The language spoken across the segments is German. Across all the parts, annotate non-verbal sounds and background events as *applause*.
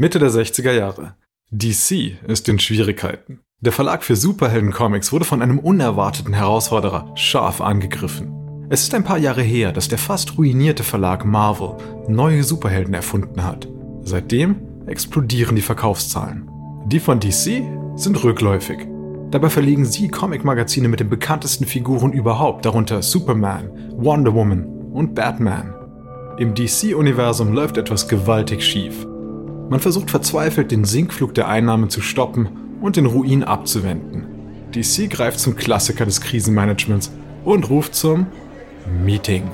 Mitte der 60er Jahre. DC ist in Schwierigkeiten. Der Verlag für Superhelden-Comics wurde von einem unerwarteten Herausforderer scharf angegriffen. Es ist ein paar Jahre her, dass der fast ruinierte Verlag Marvel neue Superhelden erfunden hat. Seitdem explodieren die Verkaufszahlen. Die von DC sind rückläufig. Dabei verlegen sie Comic-Magazine mit den bekanntesten Figuren überhaupt, darunter Superman, Wonder Woman und Batman. Im DC-Universum läuft etwas gewaltig schief. Man versucht verzweifelt, den Sinkflug der Einnahmen zu stoppen und den Ruin abzuwenden. DC greift zum Klassiker des Krisenmanagements und ruft zum Meeting.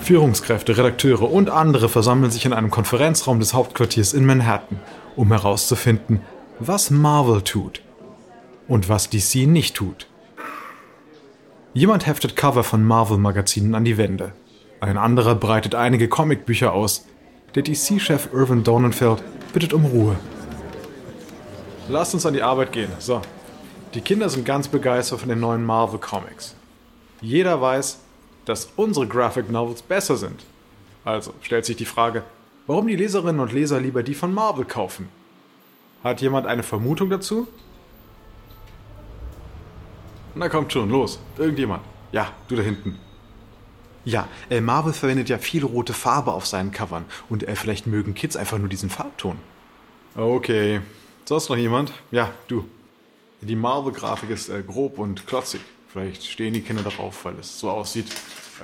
Führungskräfte, Redakteure und andere versammeln sich in einem Konferenzraum des Hauptquartiers in Manhattan, um herauszufinden, was Marvel tut und was DC nicht tut. Jemand heftet Cover von Marvel-Magazinen an die Wände. Ein anderer breitet einige Comicbücher aus. Der DC-Chef Irvin Donenfeld bittet um Ruhe. Lasst uns an die Arbeit gehen. So. Die Kinder sind ganz begeistert von den neuen Marvel Comics. Jeder weiß, dass unsere Graphic Novels besser sind. Also stellt sich die Frage, warum die Leserinnen und Leser lieber die von Marvel kaufen. Hat jemand eine Vermutung dazu? Na kommt schon, los. Irgendjemand. Ja, du da hinten. Ja, äh, Marvel verwendet ja viel rote Farbe auf seinen Covern und äh, vielleicht mögen Kids einfach nur diesen Farbton. Okay, Sonst noch jemand? Ja, du. Die Marvel-Grafik ist äh, grob und klotzig. Vielleicht stehen die Kinder darauf, weil es so aussieht,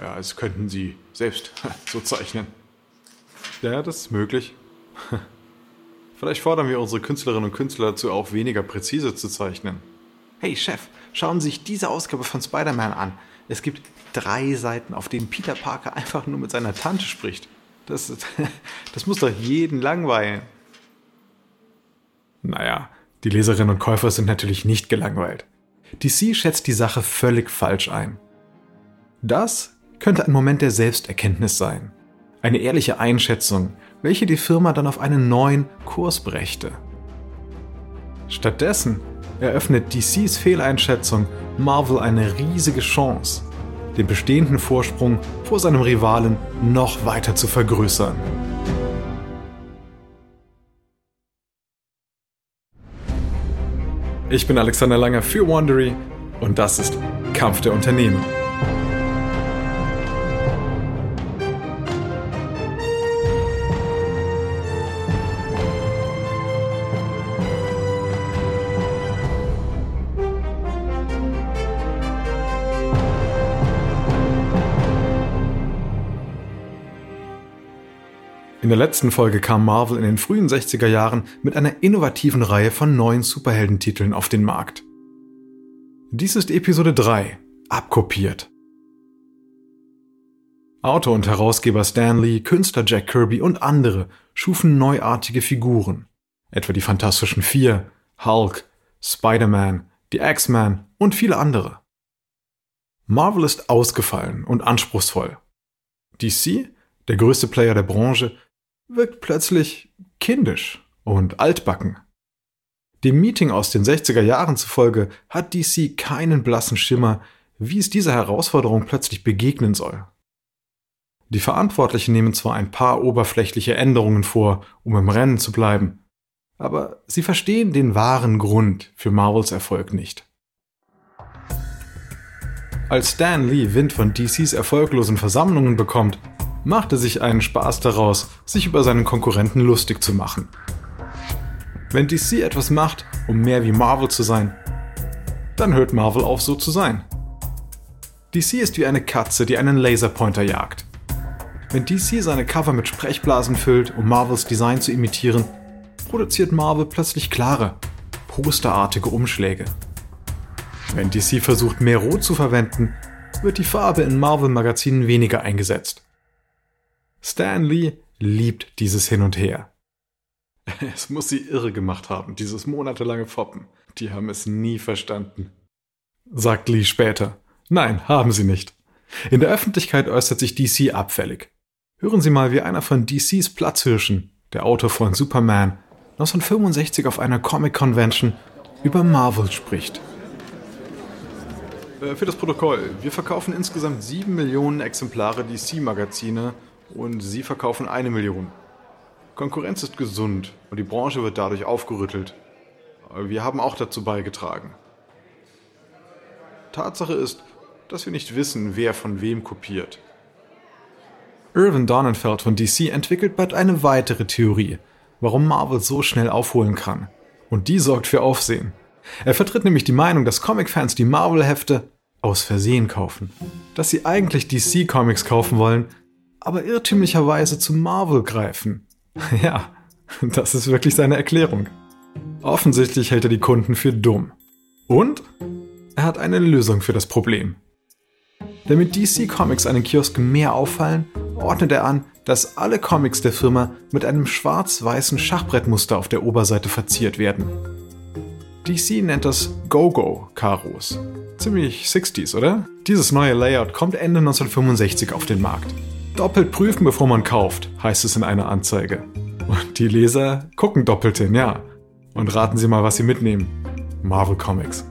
als könnten sie selbst *laughs* so zeichnen. Ja, das ist möglich. *laughs* Vielleicht fordern wir unsere Künstlerinnen und Künstler dazu auch weniger präzise zu zeichnen. Hey Chef, schauen Sie sich diese Ausgabe von Spider-Man an. Es gibt drei Seiten, auf denen Peter Parker einfach nur mit seiner Tante spricht. Das, *laughs* das muss doch jeden langweilen. Naja, die Leserinnen und Käufer sind natürlich nicht gelangweilt. DC schätzt die Sache völlig falsch ein. Das könnte ein Moment der Selbsterkenntnis sein. Eine ehrliche Einschätzung, welche die Firma dann auf einen neuen Kurs brächte. Stattdessen eröffnet DCs Fehleinschätzung Marvel eine riesige Chance, den bestehenden Vorsprung vor seinem Rivalen noch weiter zu vergrößern. Ich bin Alexander Langer für Wandery und das ist Kampf der Unternehmen. In der letzten Folge kam Marvel in den frühen 60er Jahren mit einer innovativen Reihe von neuen Superheldentiteln auf den Markt. Dies ist Episode 3, abkopiert. Autor und Herausgeber Stan Lee, Künstler Jack Kirby und andere schufen neuartige Figuren, etwa die Fantastischen Vier, Hulk, Spider-Man, die X-Men und viele andere. Marvel ist ausgefallen und anspruchsvoll. DC, der größte Player der Branche, wirkt plötzlich kindisch und altbacken. Dem Meeting aus den 60er Jahren zufolge hat DC keinen blassen Schimmer, wie es dieser Herausforderung plötzlich begegnen soll. Die Verantwortlichen nehmen zwar ein paar oberflächliche Änderungen vor, um im Rennen zu bleiben, aber sie verstehen den wahren Grund für Marvels Erfolg nicht. Als Stan Lee Wind von DCs erfolglosen Versammlungen bekommt, machte sich einen Spaß daraus, sich über seinen Konkurrenten lustig zu machen. Wenn DC etwas macht, um mehr wie Marvel zu sein, dann hört Marvel auf so zu sein. DC ist wie eine Katze, die einen Laserpointer jagt. Wenn DC seine Cover mit Sprechblasen füllt, um Marvels Design zu imitieren, produziert Marvel plötzlich klare, posterartige Umschläge. Wenn DC versucht, mehr Rot zu verwenden, wird die Farbe in Marvel-Magazinen weniger eingesetzt. Stan Lee liebt dieses Hin und Her. *laughs* Es muss sie irre gemacht haben, dieses monatelange Foppen. Die haben es nie verstanden. Sagt Lee später. Nein, haben sie nicht. In der Öffentlichkeit äußert sich DC abfällig. Hören Sie mal, wie einer von DCs Platzhirschen, der Autor von Superman, 1965 auf einer Comic Convention über Marvel spricht. Äh, für das Protokoll. Wir verkaufen insgesamt sieben Millionen Exemplare DC-Magazine und Sie verkaufen eine Million. Konkurrenz ist gesund und die Branche wird dadurch aufgerüttelt. Wir haben auch dazu beigetragen. Tatsache ist, dass wir nicht wissen, wer von wem kopiert. Irvin Donenfeld von DC entwickelt bald eine weitere Theorie, warum Marvel so schnell aufholen kann. Und die sorgt für Aufsehen. Er vertritt nämlich die Meinung, dass Comic-Fans die Marvel-Hefte aus Versehen kaufen. Dass sie eigentlich DC-Comics kaufen wollen, aber irrtümlicherweise zu Marvel greifen. *laughs* Ja, das ist wirklich seine Erklärung. Offensichtlich hält er die Kunden für dumm. Und er hat eine Lösung für das Problem. Damit DC Comics einen Kiosk mehr auffallen, ordnet er an, dass alle Comics der Firma mit einem schwarz-weißen Schachbrettmuster auf der Oberseite verziert werden. DC nennt das Go-Go-Karos. Ziemlich 60s, oder? Dieses neue Layout kommt Ende 1965 auf den Markt. Doppelt prüfen, bevor man kauft, heißt es in einer Anzeige. Und die Leser gucken doppelt hin, ja. Und raten Sie mal, was Sie mitnehmen. Marvel Comics.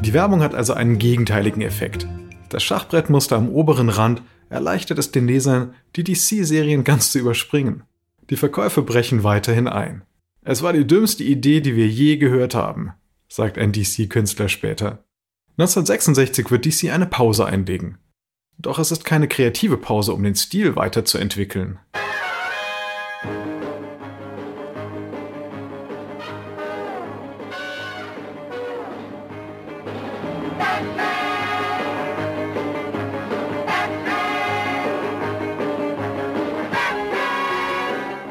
Die Werbung hat also einen gegenteiligen Effekt. Das Schachbrettmuster am oberen Rand erleichtert es den Lesern, die DC-Serien ganz zu überspringen. Die Verkäufe brechen weiterhin ein. Es war die dümmste Idee, die wir je gehört haben, sagt ein DC-Künstler später. 1966 wird DC eine Pause einlegen. Doch es ist keine kreative Pause, um den Stil weiterzuentwickeln.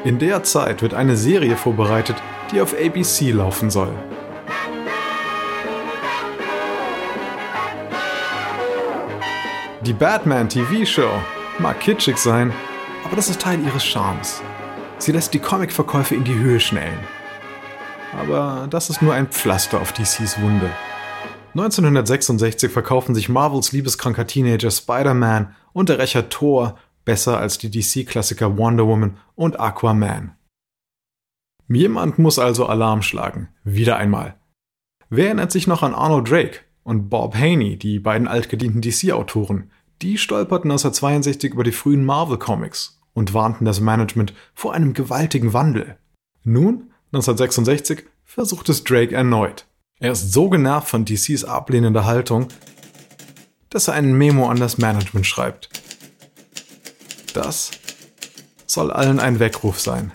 In der Zeit wird eine Serie vorbereitet, die auf ABC laufen soll. Die Batman TV-Show mag kitschig sein, aber das ist Teil ihres Charmes. Sie lässt die Comicverkäufe in die Höhe schnellen. Aber das ist nur ein Pflaster auf DCs Wunde. 1966 verkaufen sich Marvels liebeskranker Teenager Spider-Man und der Rächer Thor besser als die DC-Klassiker Wonder Woman und Aquaman. Jemand muss also Alarm schlagen, wieder einmal. Wer erinnert sich noch an Arno Drake und Bob Haney, die beiden altgedienten DC-Autoren? Die stolperten 1962 über die frühen Marvel-Comics und warnten das Management vor einem gewaltigen Wandel. Nun, 1966, versucht es Drake erneut. Er ist so genervt von DCs ablehnender Haltung, dass er einen Memo an das Management schreibt. Das soll allen ein Weckruf sein.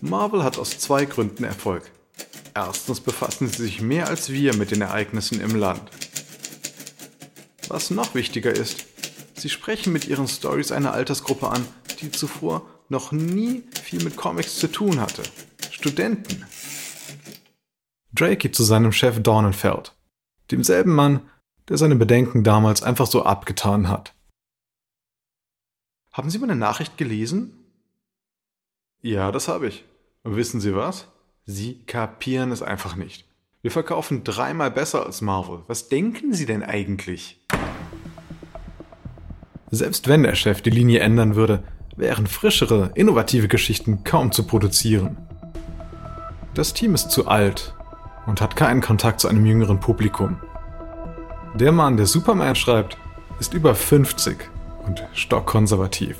Marvel hat aus zwei Gründen Erfolg. Erstens befassen sie sich mehr als wir mit den Ereignissen im Land. Was noch wichtiger ist, sie sprechen mit ihren Stories eine Altersgruppe an, die zuvor noch nie viel mit Comics zu tun hatte. Studenten. Drake geht zu seinem Chef Dornenfeld, demselben Mann, der seine Bedenken damals einfach so abgetan hat. Haben Sie meine Nachricht gelesen? Ja, das habe ich. Wissen Sie was? Sie kapieren es einfach nicht. Wir verkaufen dreimal besser als Marvel. Was denken Sie denn eigentlich? Selbst wenn der Chef die Linie ändern würde, wären frischere, innovative Geschichten kaum zu produzieren. Das Team ist zu alt und hat keinen Kontakt zu einem jüngeren Publikum. Der Mann, der Superman schreibt, ist über 50 und stockkonservativ.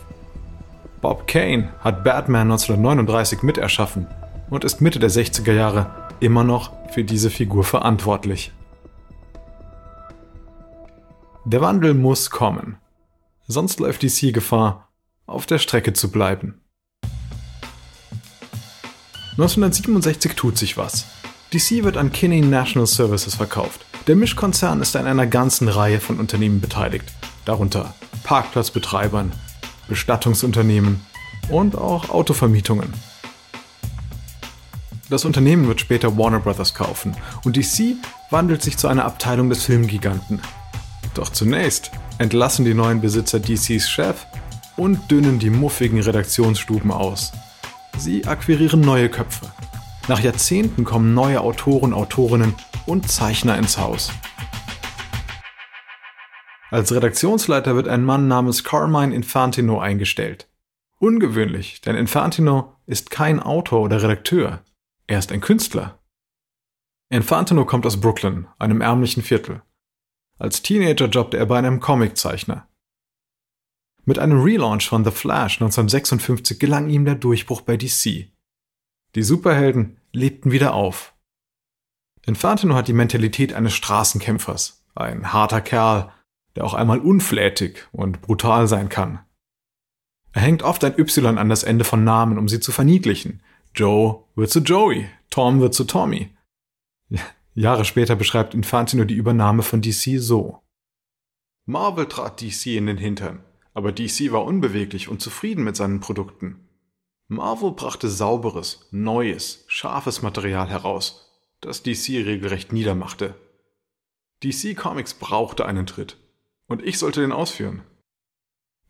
Bob Kane hat Batman 1939 miterschaffen und ist Mitte der 60er Jahre immer noch für diese Figur verantwortlich. Der Wandel muss kommen, sonst läuft DC Gefahr, auf der Strecke zu bleiben. 1967 tut sich was. DC wird an Kinney National Services verkauft. Der Mischkonzern ist an einer ganzen Reihe von Unternehmen beteiligt, darunter Parkplatzbetreibern, Bestattungsunternehmen und auch Autovermietungen. Das Unternehmen wird später Warner Bros. kaufen und DC wandelt sich zu einer Abteilung des Filmgiganten. Doch zunächst entlassen die neuen Besitzer DCs Chef und dünnen die muffigen Redaktionsstuben aus. Sie akquirieren neue Köpfe. Nach Jahrzehnten kommen neue Autoren, Autorinnen und Zeichner ins Haus. Als Redaktionsleiter wird ein Mann namens Carmine Infantino eingestellt. Ungewöhnlich, denn Infantino ist kein Autor oder Redakteur. Er ist ein Künstler. Infantino kommt aus Brooklyn, einem ärmlichen Viertel. Als Teenager jobbte er bei einem Comiczeichner. Mit einem Relaunch von The Flash 1956 gelang ihm der Durchbruch bei DC. Die Superhelden lebten wieder auf. Infantino hat die Mentalität eines Straßenkämpfers, ein harter Kerl, der auch einmal unflätig und brutal sein kann. Er hängt oft ein Y an das Ende von Namen, um sie zu verniedlichen. Joe wird zu Joey, Tom wird zu Tommy. *laughs* Jahre später beschreibt Infantino die Übernahme von DC so. Marvel trat DC in den Hintern, aber DC war unbeweglich und zufrieden mit seinen Produkten. Marvel brachte sauberes, neues, scharfes Material heraus, das DC regelrecht niedermachte. DC Comics brauchte einen Tritt, und ich sollte den ausführen.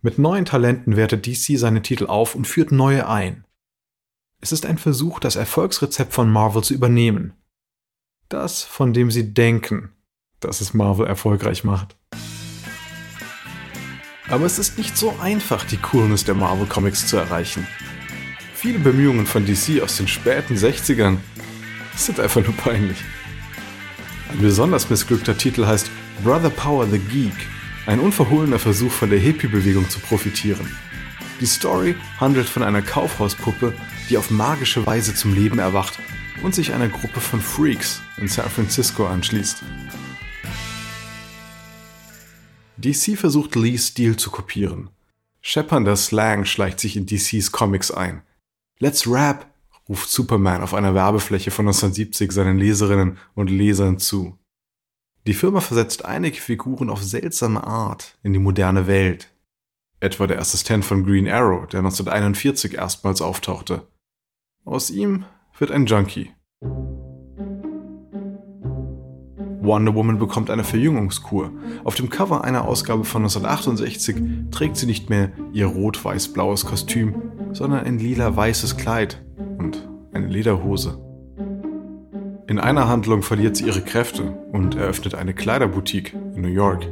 Mit neuen Talenten wertet DC seine Titel auf und führt neue ein. Es ist ein Versuch, das Erfolgsrezept von Marvel zu übernehmen. Das, von dem sie denken, dass es Marvel erfolgreich macht. Aber es ist nicht so einfach, die Coolness der Marvel Comics zu erreichen. Viele Bemühungen von DC aus den späten 60ern sind einfach nur peinlich. Ein besonders missglückter Titel heißt Brother Power the Geek, ein unverhohlener Versuch von der Hippie-Bewegung zu profitieren. Die Story handelt von einer Kaufhauspuppe, die auf magische Weise zum Leben erwacht und sich einer Gruppe von Freaks in San Francisco anschließt. DC versucht Lees Stil zu kopieren. Scheppernder Slang schleicht sich in DCs Comics ein. Let's Rap ruft Superman auf einer Werbefläche von 1970 seinen Leserinnen und Lesern zu. Die Firma versetzt einige Figuren auf seltsame Art in die moderne Welt. Etwa der Assistent von Green Arrow, der 1941 erstmals auftauchte. Aus ihm wird ein Junkie. Wonder Woman bekommt eine Verjüngungskur. Auf dem Cover einer Ausgabe von 1968 trägt sie nicht mehr ihr rot-weiß-blaues Kostüm, sondern ein lila-weißes Kleid und eine Lederhose. In einer Handlung verliert sie ihre Kräfte und eröffnet eine Kleiderboutique in New York.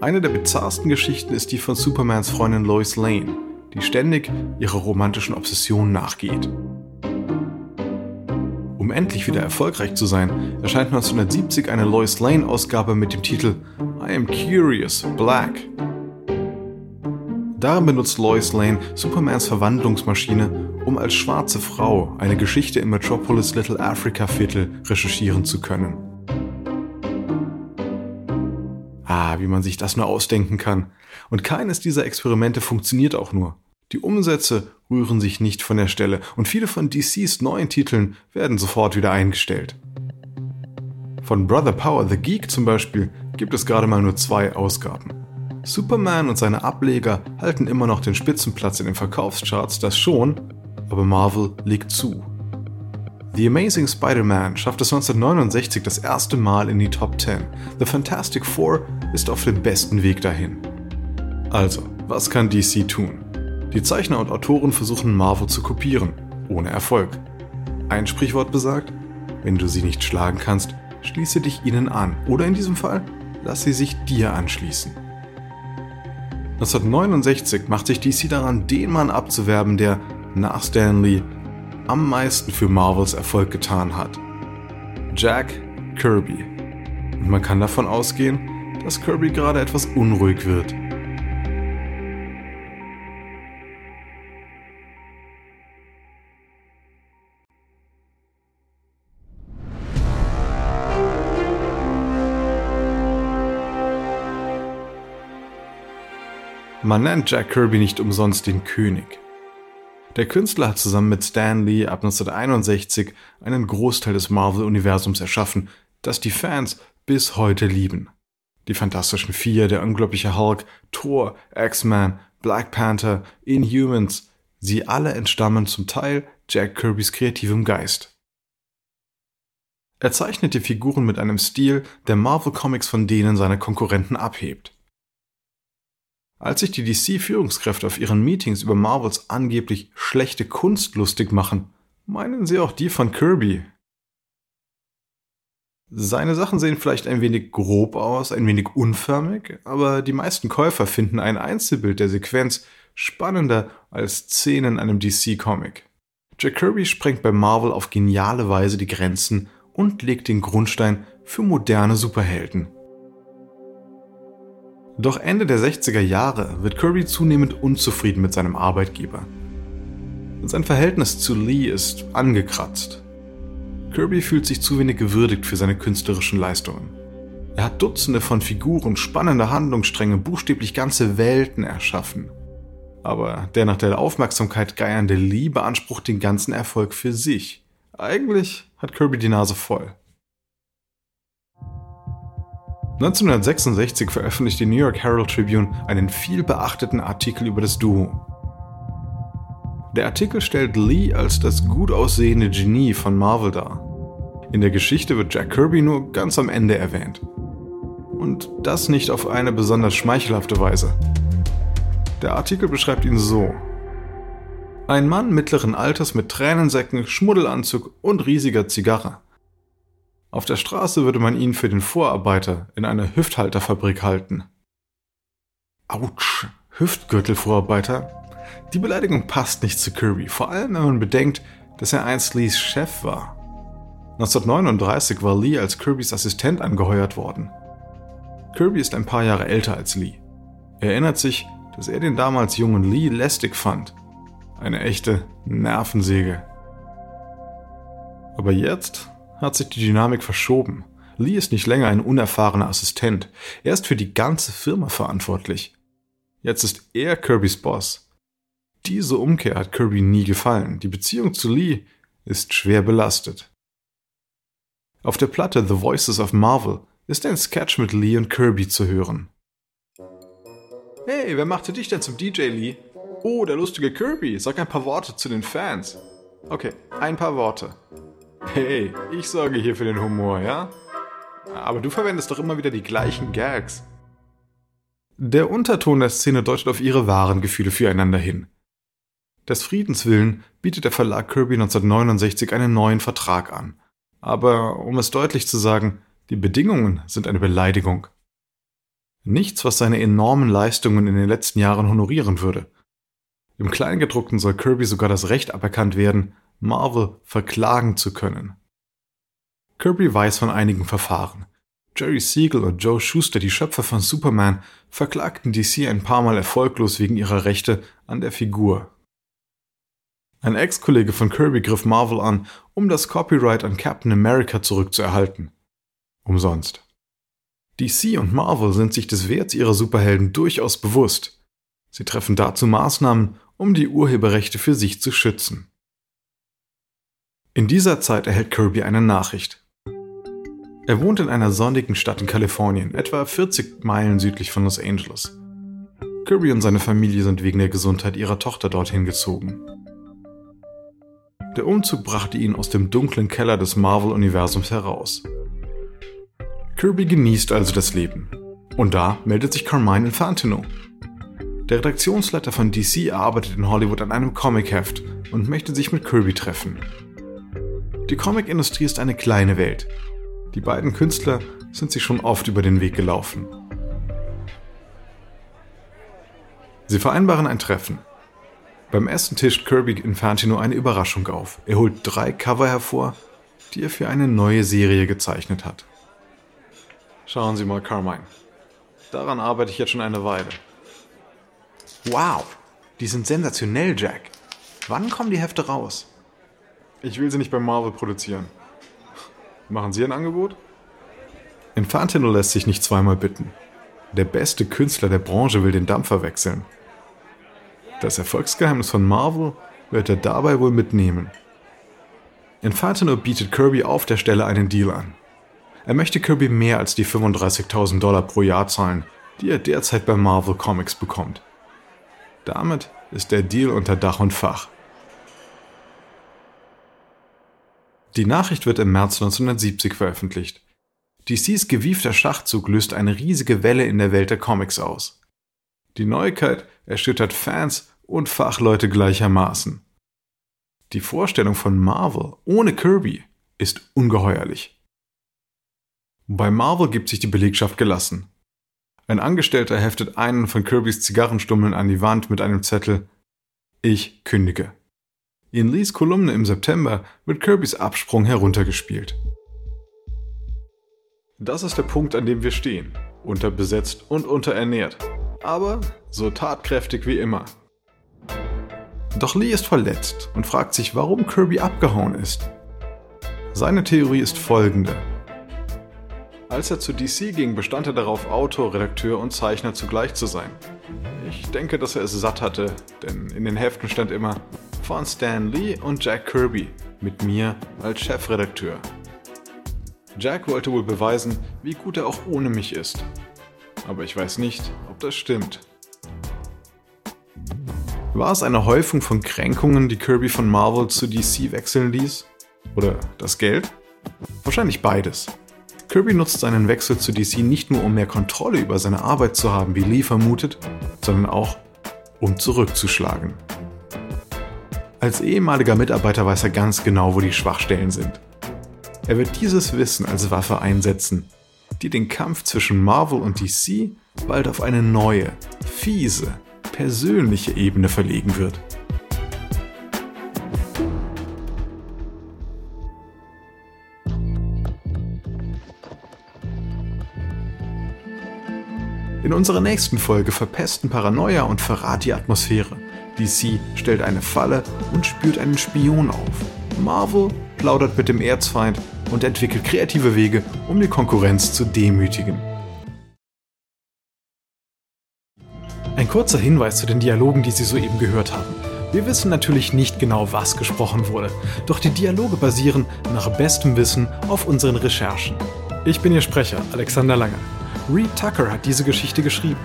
Eine der bizarrsten Geschichten ist die von Supermans Freundin Lois Lane, die ständig ihrer romantischen Obsession nachgeht. Um endlich wieder erfolgreich zu sein, erscheint 1970 eine Lois Lane-Ausgabe mit dem Titel I Am Curious Black. Darin benutzt Lois Lane Supermans Verwandlungsmaschine um als schwarze Frau eine Geschichte im Metropolis Little Africa Viertel recherchieren zu können. Ah, wie man sich das nur ausdenken kann. Und keines dieser Experimente funktioniert auch nur. Die Umsätze rühren sich nicht von der Stelle und viele von DCs neuen Titeln werden sofort wieder eingestellt. Von Brother Power the Geek zum Beispiel gibt es gerade mal nur zwei Ausgaben. Superman und seine Ableger halten immer noch den Spitzenplatz in den Verkaufscharts, das schon, aber Marvel legt zu. The Amazing Spider-Man schafft es 1969 das erste Mal in die Top 10. The Fantastic Four ist auf dem besten Weg dahin. Also, was kann DC tun? Die Zeichner und Autoren versuchen Marvel zu kopieren, ohne Erfolg. Ein Sprichwort besagt, wenn du sie nicht schlagen kannst, schließe dich ihnen an oder in diesem Fall, lass sie sich dir anschließen. 1969 macht sich DC daran, den Mann abzuwerben, der nach Stanley am meisten für Marvels Erfolg getan hat. Jack Kirby. Und man kann davon ausgehen, dass Kirby gerade etwas unruhig wird. Man nennt Jack Kirby nicht umsonst den König. Der Künstler hat zusammen mit Stan Lee ab 1961 einen Großteil des Marvel-Universums erschaffen, das die Fans bis heute lieben. Die Fantastischen Vier, der unglaubliche Hulk, Thor, X-Men, Black Panther, Inhumans, sie alle entstammen zum Teil Jack Kirbys kreativem Geist. Er zeichnet die Figuren mit einem Stil, der Marvel Comics von denen seiner Konkurrenten abhebt. Als sich die DC-Führungskräfte auf ihren Meetings über Marvels angeblich schlechte Kunst lustig machen, meinen sie auch die von Kirby. Seine Sachen sehen vielleicht ein wenig grob aus, ein wenig unförmig, aber die meisten Käufer finden ein Einzelbild der Sequenz spannender als Szenen in einem DC-Comic. Jack Kirby sprengt bei Marvel auf geniale Weise die Grenzen und legt den Grundstein für moderne Superhelden. Doch Ende der 60er Jahre wird Kirby zunehmend unzufrieden mit seinem Arbeitgeber. Sein Verhältnis zu Lee ist angekratzt. Kirby fühlt sich zu wenig gewürdigt für seine künstlerischen Leistungen. Er hat Dutzende von Figuren, spannende Handlungsstränge, buchstäblich ganze Welten erschaffen. Aber der nach der Aufmerksamkeit geiernde Lee beansprucht den ganzen Erfolg für sich. Eigentlich hat Kirby die Nase voll. 1966 veröffentlicht die New York Herald Tribune einen viel beachteten Artikel über das Duo. Der Artikel stellt Lee als das gut aussehende Genie von Marvel dar. In der Geschichte wird Jack Kirby nur ganz am Ende erwähnt. Und das nicht auf eine besonders schmeichelhafte Weise. Der Artikel beschreibt ihn so. Ein Mann mittleren Alters mit Tränensäcken, Schmuddelanzug und riesiger Zigarre. Auf der Straße würde man ihn für den Vorarbeiter in einer Hüfthalterfabrik halten. Autsch, Hüftgürtelvorarbeiter? Die Beleidigung passt nicht zu Kirby, vor allem wenn man bedenkt, dass er einst Lees Chef war. 1939 war Lee als Kirbys Assistent angeheuert worden. Kirby ist ein paar Jahre älter als Lee. Er erinnert sich, dass er den damals jungen Lee lästig fand. Eine echte Nervensäge. Aber jetzt hat sich die Dynamik verschoben. Lee ist nicht länger ein unerfahrener Assistent. Er ist für die ganze Firma verantwortlich. Jetzt ist er Kirbys Boss. Diese Umkehr hat Kirby nie gefallen. Die Beziehung zu Lee ist schwer belastet. Auf der Platte The Voices of Marvel ist ein Sketch mit Lee und Kirby zu hören. Hey, wer machte dich denn zum DJ, Lee? Oh, der lustige Kirby. Sag ein paar Worte zu den Fans. Okay, ein paar Worte. Hey, ich sorge hier für den Humor, ja? Aber du verwendest doch immer wieder die gleichen Gags. Der Unterton der Szene deutet auf ihre wahren Gefühle füreinander hin. Des Friedens willen bietet der Verlag Kirby 1969 einen neuen Vertrag an. Aber um es deutlich zu sagen, die Bedingungen sind eine Beleidigung. Nichts, was seine enormen Leistungen in den letzten Jahren honorieren würde. Im Kleingedruckten soll Kirby sogar das Recht aberkannt werden, Marvel verklagen zu können. Kirby weiß von einigen Verfahren. Jerry Siegel und Joe Schuster, die Schöpfer von Superman, verklagten DC ein paar Mal erfolglos wegen ihrer Rechte an der Figur. Ein Ex-Kollege von Kirby griff Marvel an, um das Copyright an Captain America zurückzuerhalten. Umsonst. DC und Marvel sind sich des Werts ihrer Superhelden durchaus bewusst. Sie treffen dazu Maßnahmen, um die Urheberrechte für sich zu schützen. In dieser Zeit erhält Kirby eine Nachricht. Er wohnt in einer sonnigen Stadt in Kalifornien, etwa 40 Meilen südlich von Los Angeles. Kirby und seine Familie sind wegen der Gesundheit ihrer Tochter dorthin gezogen. Der Umzug brachte ihn aus dem dunklen Keller des Marvel-Universums heraus. Kirby genießt also das Leben. Und da meldet sich Carmine Infantino. Der Redaktionsleiter von DC arbeitet in Hollywood an einem Comicheft und möchte sich mit Kirby treffen. Die Comicindustrie ist eine kleine Welt. Die beiden Künstler sind sich schon oft über den Weg gelaufen. Sie vereinbaren ein Treffen. Beim Essen tischt Kirby Infantino eine Überraschung auf. Er holt drei Cover hervor, die er für eine neue Serie gezeichnet hat. Schauen Sie mal, Carmine. Daran arbeite ich jetzt schon eine Weile. Wow, die sind sensationell, Jack. Wann kommen die Hefte raus? Ich will sie nicht bei Marvel produzieren. Machen Sie ein Angebot? Infantino lässt sich nicht zweimal bitten. Der beste Künstler der Branche will den Dampfer wechseln. Das Erfolgsgeheimnis von Marvel wird er dabei wohl mitnehmen. Infantino bietet Kirby auf der Stelle einen Deal an. Er möchte Kirby mehr als die 35.000 Dollar pro Jahr zahlen, die er derzeit bei Marvel Comics bekommt. Damit ist der Deal unter Dach und Fach. Die Nachricht wird im März 1970 veröffentlicht. DCs gewiefter Schachzug löst eine riesige Welle in der Welt der Comics aus. Die Neuigkeit erschüttert Fans und Fachleute gleichermaßen. Die Vorstellung von Marvel ohne Kirby ist ungeheuerlich. Bei Marvel gibt sich die Belegschaft gelassen. Ein Angestellter heftet einen von Kirbys Zigarrenstummeln an die Wand mit einem Zettel Ich kündige. In Lees Kolumne im September wird Kirbys Absprung heruntergespielt. Das ist der Punkt, an dem wir stehen. unterbesetzt und unterernährt, aber so tatkräftig wie immer. Doch Lee ist verletzt und fragt sich, warum Kirby abgehauen ist. Seine Theorie ist folgende. Als er zu DC ging, bestand er darauf, Autor, Redakteur und Zeichner zugleich zu sein. Ich denke, dass er es satt hatte, denn in den Heften stand immer von Stan Lee und Jack Kirby mit mir als Chefredakteur. Jack wollte wohl beweisen, wie gut er auch ohne mich ist. Aber ich weiß nicht, ob das stimmt. War es eine Häufung von Kränkungen, die Kirby von Marvel zu DC wechseln ließ? Oder das Geld? Wahrscheinlich beides. Kirby nutzt seinen Wechsel zu DC nicht nur, um mehr Kontrolle über seine Arbeit zu haben, wie Lee vermutet, sondern auch, um zurückzuschlagen. Als ehemaliger Mitarbeiter weiß er ganz genau, wo die Schwachstellen sind. Er wird dieses Wissen als Waffe einsetzen, die den Kampf zwischen Marvel und DC bald auf eine neue, fiese, persönliche Ebene verlegen wird. In unserer nächsten Folge verpesten Paranoia und Verrat die Atmosphäre. DC stellt eine Falle und spürt einen Spion auf. Marvel plaudert mit dem Erzfeind und entwickelt kreative Wege, um die Konkurrenz zu demütigen. Ein kurzer Hinweis zu den Dialogen, die Sie soeben gehört haben. Wir wissen natürlich nicht genau, was gesprochen wurde, doch die Dialoge basieren nach bestem Wissen auf unseren Recherchen. Ich bin Ihr Sprecher, Alexander Lange. Reed Tucker hat diese Geschichte geschrieben.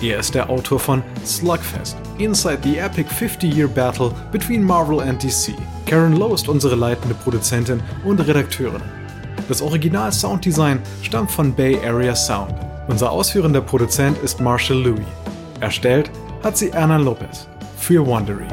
Er ist der Autor von Slugfest, Inside the Epic 50-Year Battle between Marvel and DC. Karen Lowe ist unsere leitende Produzentin und Redakteurin. Das Original Sounddesign stammt von Bay Area Sound. Unser ausführender Produzent ist Marshall Louis. Erstellt hat sie Erna Lopez für Wondery.